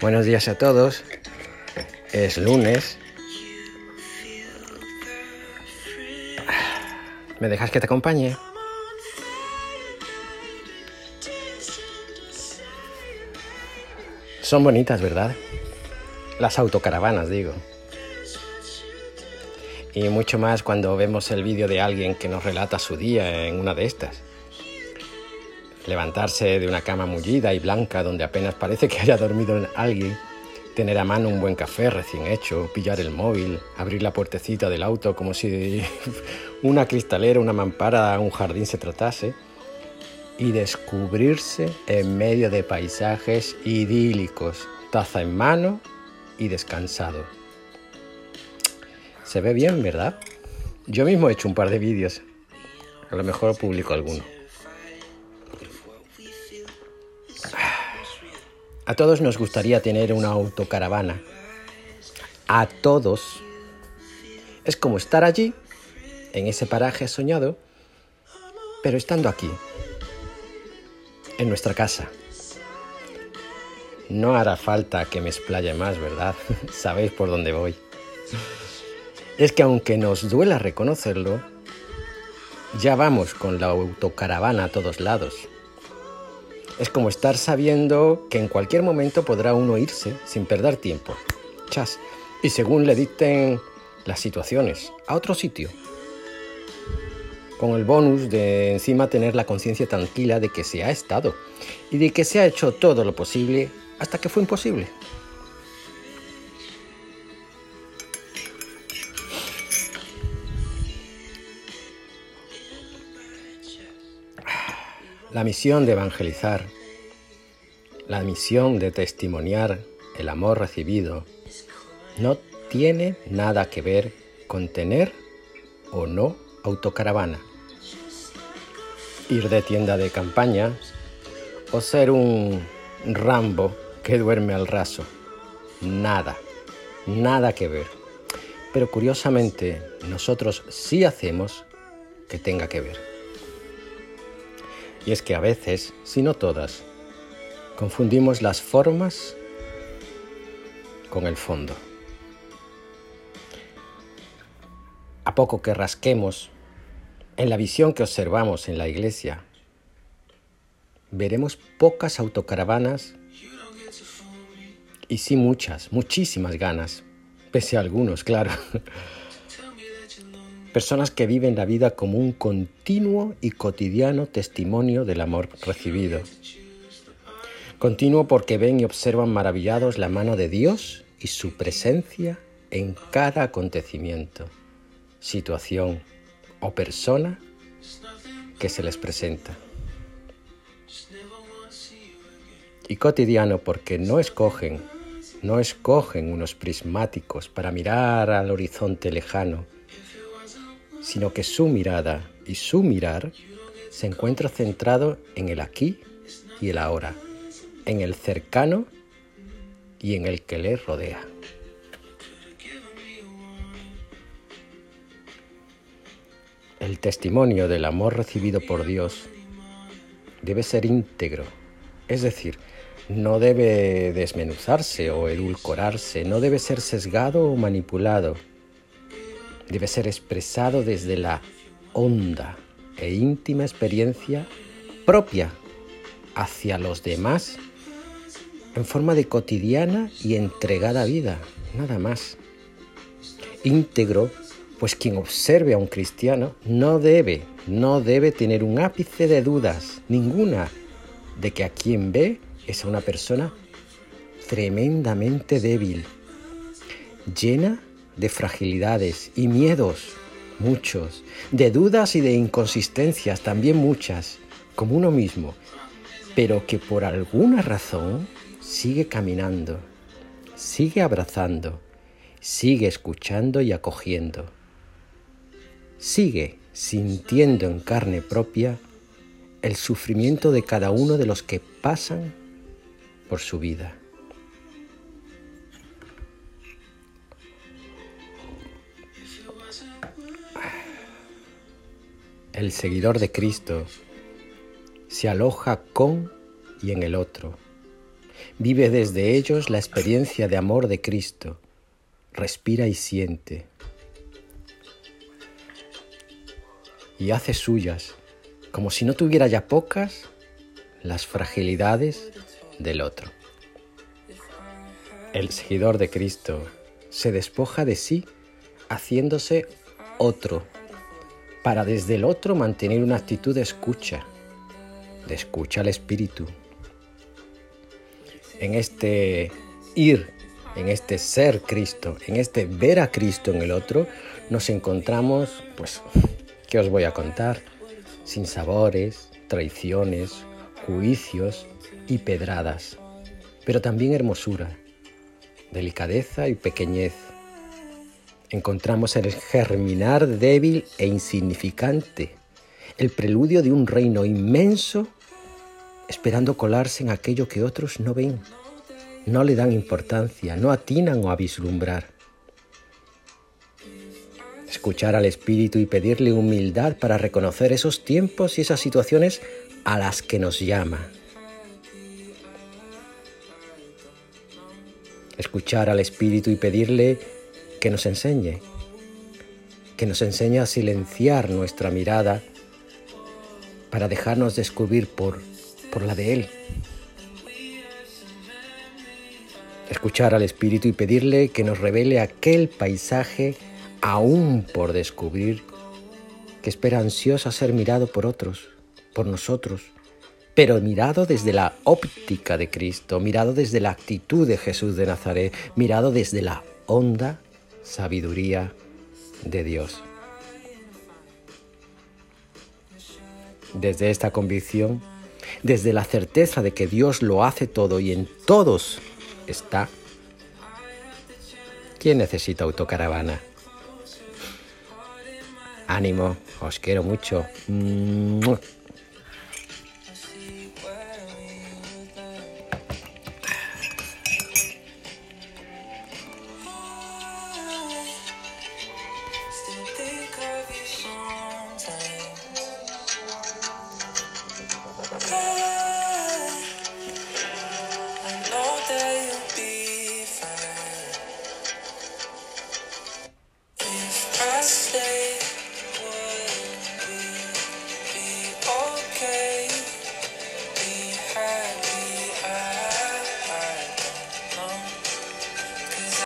Buenos días a todos. Es lunes. ¿Me dejas que te acompañe? Son bonitas, ¿verdad? Las autocaravanas, digo. Y mucho más cuando vemos el vídeo de alguien que nos relata su día en una de estas. Levantarse de una cama mullida y blanca donde apenas parece que haya dormido alguien, tener a mano un buen café recién hecho, pillar el móvil, abrir la puertecita del auto como si una cristalera, una mampara, un jardín se tratase, y descubrirse en medio de paisajes idílicos, taza en mano y descansado. Se ve bien, ¿verdad? Yo mismo he hecho un par de vídeos. A lo mejor publico alguno. A todos nos gustaría tener una autocaravana. A todos. Es como estar allí, en ese paraje soñado, pero estando aquí, en nuestra casa. No hará falta que me explaye más, ¿verdad? Sabéis por dónde voy. Es que aunque nos duela reconocerlo, ya vamos con la autocaravana a todos lados es como estar sabiendo que en cualquier momento podrá uno irse sin perder tiempo. Chas. Y según le dicten las situaciones, a otro sitio. Con el bonus de encima tener la conciencia tranquila de que se ha estado y de que se ha hecho todo lo posible hasta que fue imposible. La misión de evangelizar, la misión de testimoniar el amor recibido, no tiene nada que ver con tener o no autocaravana, ir de tienda de campaña o ser un Rambo que duerme al raso. Nada, nada que ver. Pero curiosamente nosotros sí hacemos que tenga que ver. Y es que a veces, si no todas, confundimos las formas con el fondo. A poco que rasquemos en la visión que observamos en la iglesia, veremos pocas autocaravanas y sí muchas, muchísimas ganas, pese a algunos, claro, Personas que viven la vida como un continuo y cotidiano testimonio del amor recibido. Continuo porque ven y observan maravillados la mano de Dios y su presencia en cada acontecimiento, situación o persona que se les presenta. Y cotidiano porque no escogen, no escogen unos prismáticos para mirar al horizonte lejano sino que su mirada y su mirar se encuentra centrado en el aquí y el ahora, en el cercano y en el que le rodea. El testimonio del amor recibido por Dios debe ser íntegro, es decir, no debe desmenuzarse o edulcorarse, no debe ser sesgado o manipulado, debe ser expresado desde la honda e íntima experiencia propia hacia los demás en forma de cotidiana y entregada vida, nada más. Íntegro, pues quien observe a un cristiano no debe, no debe tener un ápice de dudas, ninguna, de que a quien ve es a una persona tremendamente débil, llena de fragilidades y miedos, muchos, de dudas y de inconsistencias, también muchas, como uno mismo, pero que por alguna razón sigue caminando, sigue abrazando, sigue escuchando y acogiendo, sigue sintiendo en carne propia el sufrimiento de cada uno de los que pasan por su vida. El seguidor de Cristo, se aloja con y en el otro. Vive desde ellos la experiencia de amor de Cristo. Respira y siente. Y hace suyas, como si no tuviera ya pocas, las fragilidades del otro. El seguidor de Cristo se despoja de sí haciéndose otro, para desde el otro mantener una actitud de escucha, de escucha al Espíritu. En este ir, en este ser Cristo, en este ver a Cristo en el otro, nos encontramos, pues, ¿qué os voy a contar? Sin sabores, traiciones, juicios y pedradas, pero también hermosura, delicadeza y pequeñez. Encontramos el germinar débil e insignificante, el preludio de un reino inmenso esperando colarse en aquello que otros no ven, no le dan importancia, no atinan o a vislumbrar. Escuchar al Espíritu y pedirle humildad para reconocer esos tiempos y esas situaciones a las que nos llama. Escuchar al Espíritu y pedirle que nos enseñe, que nos enseñe a silenciar nuestra mirada para dejarnos descubrir por por la de Él. Escuchar al Espíritu y pedirle que nos revele aquel paisaje aún por descubrir que espera ansiosa ser mirado por otros, por nosotros, pero mirado desde la óptica de Cristo, mirado desde la actitud de Jesús de Nazaret, mirado desde la honda sabiduría de Dios. Desde esta convicción, desde la certeza de que Dios lo hace todo y en todos está, ¿quién necesita autocaravana? Ánimo, os quiero mucho.